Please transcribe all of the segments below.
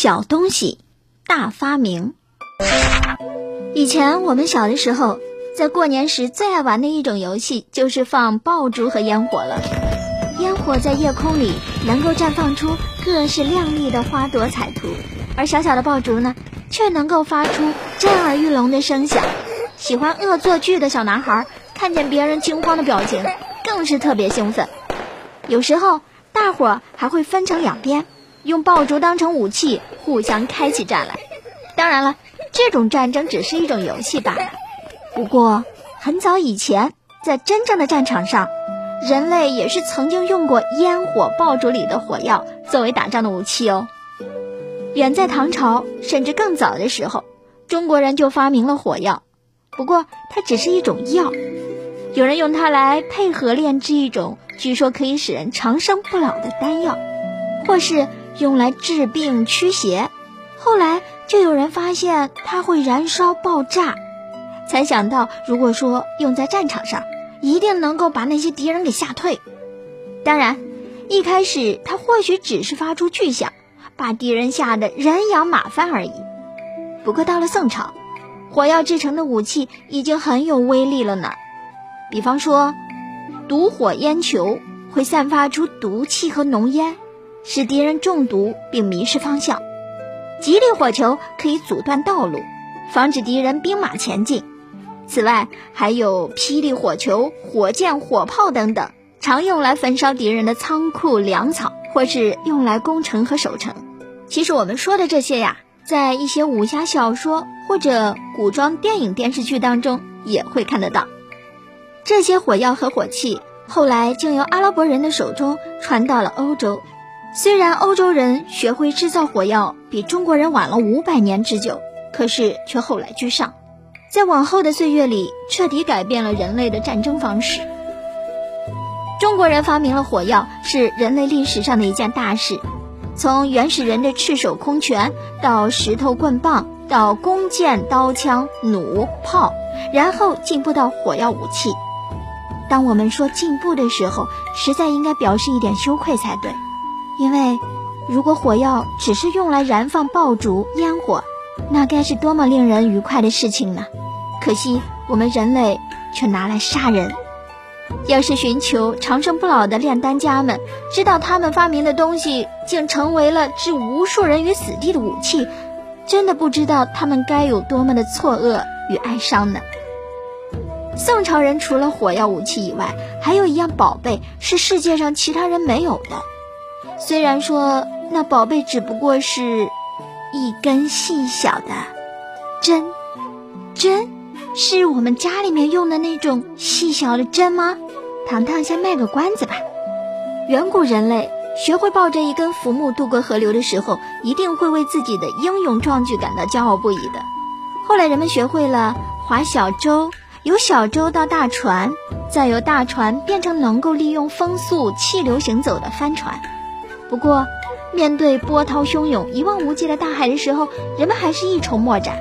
小东西，大发明。以前我们小的时候，在过年时最爱玩的一种游戏就是放爆竹和烟火了。烟火在夜空里能够绽放出各式亮丽的花朵彩图，而小小的爆竹呢，却能够发出震耳欲聋的声响。喜欢恶作剧的小男孩看见别人惊慌的表情，更是特别兴奋。有时候，大伙儿还会分成两边。用爆竹当成武器，互相开起战来。当然了，这种战争只是一种游戏罢了。不过，很早以前，在真正的战场上，人类也是曾经用过烟火爆竹里的火药作为打仗的武器哦。远在唐朝，甚至更早的时候，中国人就发明了火药。不过，它只是一种药，有人用它来配合炼制一种据说可以使人长生不老的丹药，或是。用来治病驱邪，后来就有人发现它会燃烧爆炸，才想到如果说用在战场上，一定能够把那些敌人给吓退。当然，一开始它或许只是发出巨响，把敌人吓得人仰马翻而已。不过到了宋朝，火药制成的武器已经很有威力了呢。比方说，毒火烟球会散发出毒气和浓烟。使敌人中毒并迷失方向，吉利火球可以阻断道路，防止敌人兵马前进。此外，还有霹雳火球、火箭、火炮等等，常用来焚烧敌人的仓库、粮草，或是用来攻城和守城。其实我们说的这些呀，在一些武侠小说或者古装电影、电视剧当中也会看得到。这些火药和火器后来竟由阿拉伯人的手中传到了欧洲。虽然欧洲人学会制造火药比中国人晚了五百年之久，可是却后来居上，在往后的岁月里彻底改变了人类的战争方式。中国人发明了火药是人类历史上的一件大事，从原始人的赤手空拳到石头棍棒，到弓箭刀枪弩炮，然后进步到火药武器。当我们说进步的时候，实在应该表示一点羞愧才对。因为，如果火药只是用来燃放爆竹烟火，那该是多么令人愉快的事情呢？可惜我们人类却拿来杀人。要是寻求长生不老的炼丹家们知道他们发明的东西竟成为了置无数人于死地的武器，真的不知道他们该有多么的错愕与哀伤呢？宋朝人除了火药武器以外，还有一样宝贝是世界上其他人没有的。虽然说那宝贝只不过是一根细小的针，针是我们家里面用的那种细小的针吗？糖糖先卖个关子吧。远古人类学会抱着一根浮木渡过河流的时候，一定会为自己的英勇壮举感到骄傲不已的。后来人们学会了划小舟，由小舟到大船，再由大船变成能够利用风速、气流行走的帆船。不过，面对波涛汹涌、一望无际的大海的时候，人们还是一筹莫展。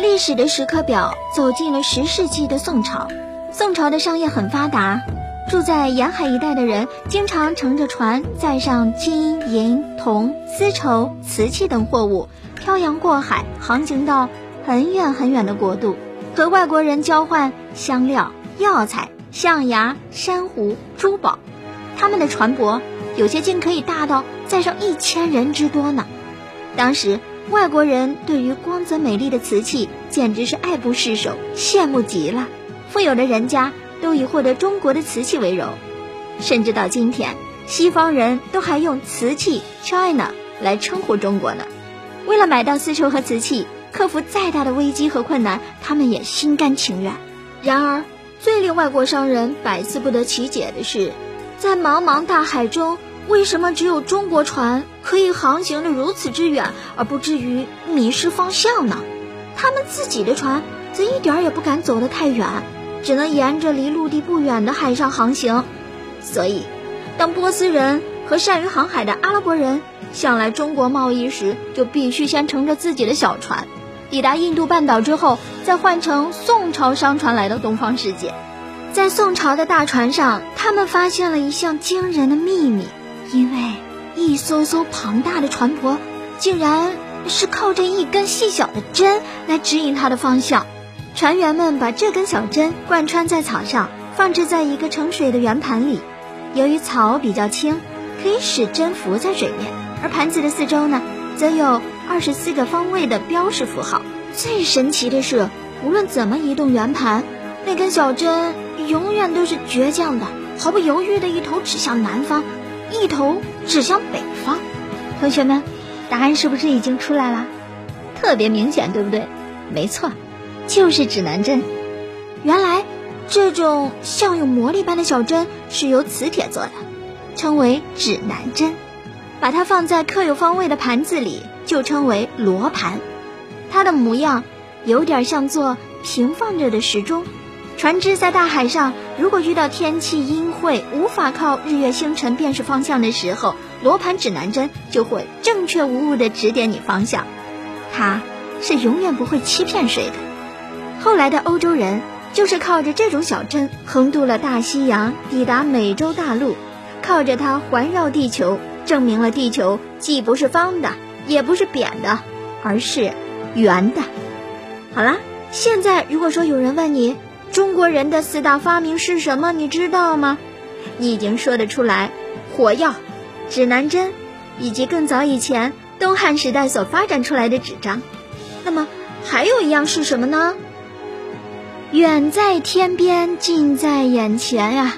历史的时刻表走进了十世纪的宋朝。宋朝的商业很发达，住在沿海一带的人经常乘着船，载上金银铜丝绸瓷器等货物，漂洋过海，航行到很远很远的国度，和外国人交换香料、药材、象牙、珊瑚、珠宝。他们的船舶。有些竟可以大到载上一千人之多呢。当时外国人对于光泽美丽的瓷器简直是爱不释手，羡慕极了。富有的人家都以获得中国的瓷器为荣，甚至到今天，西方人都还用瓷器 China 来称呼中国呢。为了买到丝绸和瓷器，克服再大的危机和困难，他们也心甘情愿。然而，最令外国商人百思不得其解的是，在茫茫大海中。为什么只有中国船可以航行的如此之远，而不至于迷失方向呢？他们自己的船则一点也不敢走得太远，只能沿着离陆地不远的海上航行。所以，当波斯人和善于航海的阿拉伯人向来中国贸易时，就必须先乘着自己的小船，抵达印度半岛之后，再换乘宋朝商船来到东方世界。在宋朝的大船上，他们发现了一项惊人的秘密。因为一艘艘庞大的船舶，竟然是靠着一根细小的针来指引它的方向。船员们把这根小针贯穿在草上，放置在一个盛水的圆盘里。由于草比较轻，可以使针浮在水面，而盘子的四周呢，则有二十四个方位的标识符号。最神奇的是，无论怎么移动圆盘，那根小针永远都是倔强的，毫不犹豫的一头指向南方，一头指向北方。同学们，答案是不是已经出来了？特别明显，对不对？没错，就是指南针。原来，这种像有魔力般的小针是由磁铁做的，称为指南针。把它放在刻有方位的盘子里，就称为罗盘。它的模样有点像做平放着的时钟。船只在大海上，如果遇到天气阴晦，无法靠日月星辰辨识方向的时候，罗盘指南针就会正确无误地指点你方向。它是永远不会欺骗谁的。后来的欧洲人就是靠着这种小针横渡了大西洋，抵达美洲大陆，靠着它环绕地球，证明了地球既不是方的，也不是扁的，而是。圆的，好啦，现在如果说有人问你中国人的四大发明是什么，你知道吗？你已经说得出来，火药、指南针，以及更早以前东汉时代所发展出来的纸张。那么还有一样是什么呢？远在天边，近在眼前呀！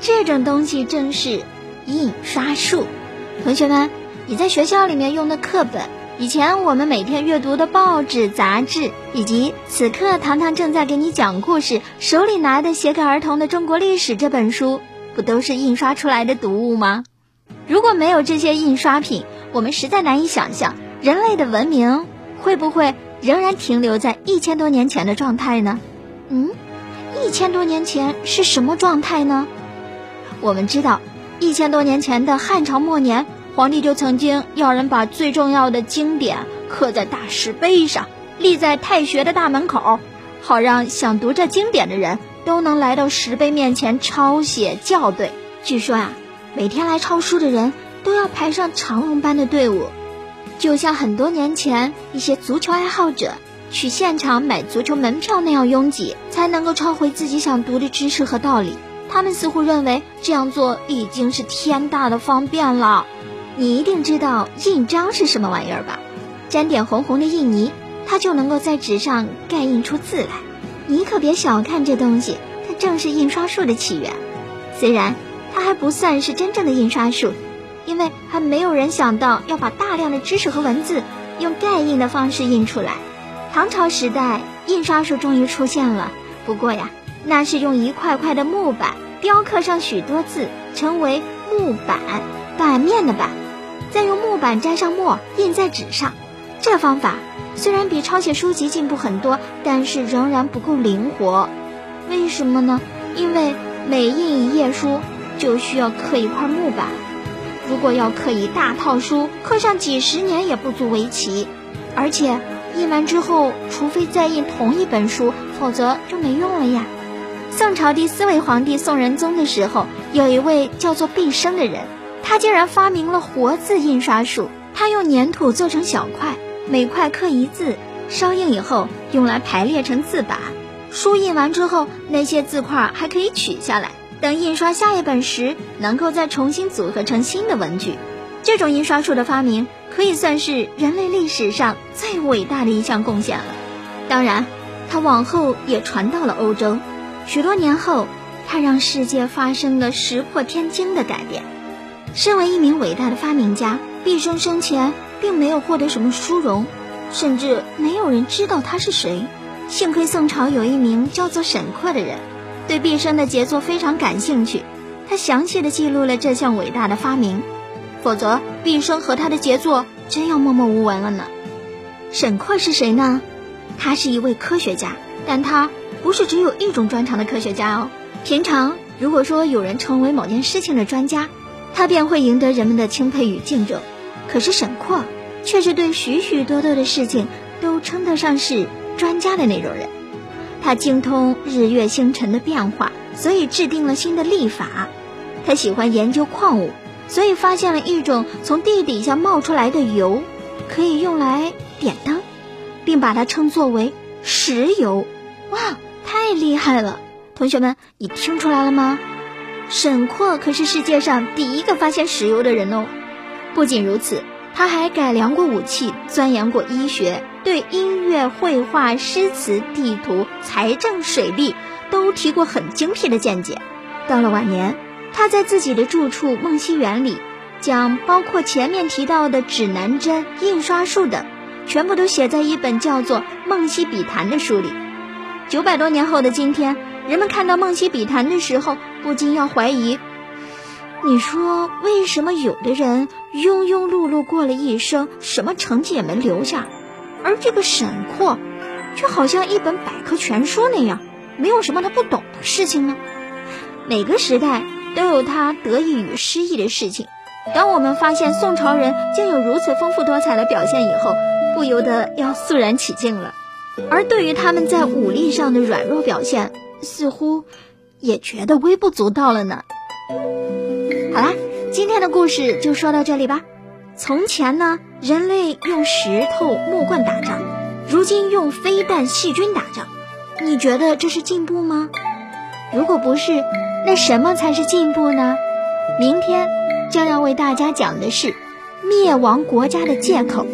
这种东西正是印刷术。同学们，你在学校里面用的课本。以前我们每天阅读的报纸、杂志，以及此刻糖糖正在给你讲故事，手里拿的写给儿童的中国历史这本书，不都是印刷出来的读物吗？如果没有这些印刷品，我们实在难以想象人类的文明会不会仍然停留在一千多年前的状态呢？嗯，一千多年前是什么状态呢？我们知道，一千多年前的汉朝末年。皇帝就曾经要人把最重要的经典刻在大石碑上，立在太学的大门口，好让想读这经典的人都能来到石碑面前抄写校对。据说啊，每天来抄书的人都要排上长龙般的队伍，就像很多年前一些足球爱好者去现场买足球门票那样拥挤，才能够抄回自己想读的知识和道理。他们似乎认为这样做已经是天大的方便了。你一定知道印章是什么玩意儿吧？沾点红红的印泥，它就能够在纸上盖印出字来。你可别小看这东西，它正是印刷术的起源。虽然它还不算是真正的印刷术，因为还没有人想到要把大量的知识和文字用盖印的方式印出来。唐朝时代，印刷术终于出现了。不过呀，那是用一块块的木板雕刻上许多字，成为木板版面的版。再用木板沾上墨，印在纸上。这方法虽然比抄写书籍进步很多，但是仍然不够灵活。为什么呢？因为每印一页书就需要刻一块木板。如果要刻一大套书，刻上几十年也不足为奇。而且印完之后，除非再印同一本书，否则就没用了呀。宋朝第四位皇帝宋仁宗的时候，有一位叫做毕生的人。他竟然发明了活字印刷术。他用粘土做成小块，每块刻一字，烧印以后用来排列成字板。书印完之后，那些字块还可以取下来，等印刷下一本时，能够再重新组合成新的文具。这种印刷术的发明可以算是人类历史上最伟大的一项贡献了。当然，它往后也传到了欧洲。许多年后，它让世界发生了石破天惊的改变。身为一名伟大的发明家，毕生生前并没有获得什么殊荣，甚至没有人知道他是谁。幸亏宋朝有一名叫做沈括的人，对毕生的杰作非常感兴趣，他详细的记录了这项伟大的发明，否则毕生和他的杰作真要默默无闻了呢。沈括是谁呢？他是一位科学家，但他不是只有一种专长的科学家哦。平常如果说有人成为某件事情的专家，他便会赢得人们的钦佩与敬重，可是沈括却是对许许多多的事情都称得上是专家的那种人。他精通日月星辰的变化，所以制定了新的历法。他喜欢研究矿物，所以发现了一种从地底下冒出来的油。可以用来点灯，并把它称作为石油。哇，太厉害了！同学们，你听出来了吗？沈括可是世界上第一个发现石油的人哦。不仅如此，他还改良过武器，钻研过医学，对音乐、绘画、诗词、地图、财政、水利都提过很精辟的见解。到了晚年，他在自己的住处梦溪园里，将包括前面提到的指南针、印刷术等，全部都写在一本叫做《梦溪笔谈》的书里。九百多年后的今天，人们看到《梦溪笔谈》的时候，不禁要怀疑：你说为什么有的人庸庸碌碌过了一生，什么成绩也没留下，而这个沈括，却好像一本百科全书那样，没有什么他不懂的事情呢？每个时代都有他得意与失意的事情。当我们发现宋朝人竟有如此丰富多彩的表现以后，不由得要肃然起敬了。而对于他们在武力上的软弱表现，似乎也觉得微不足道了呢。好啦，今天的故事就说到这里吧。从前呢，人类用石头、木棍打仗，如今用飞弹、细菌打仗，你觉得这是进步吗？如果不是，那什么才是进步呢？明天将要为大家讲的是灭亡国家的借口。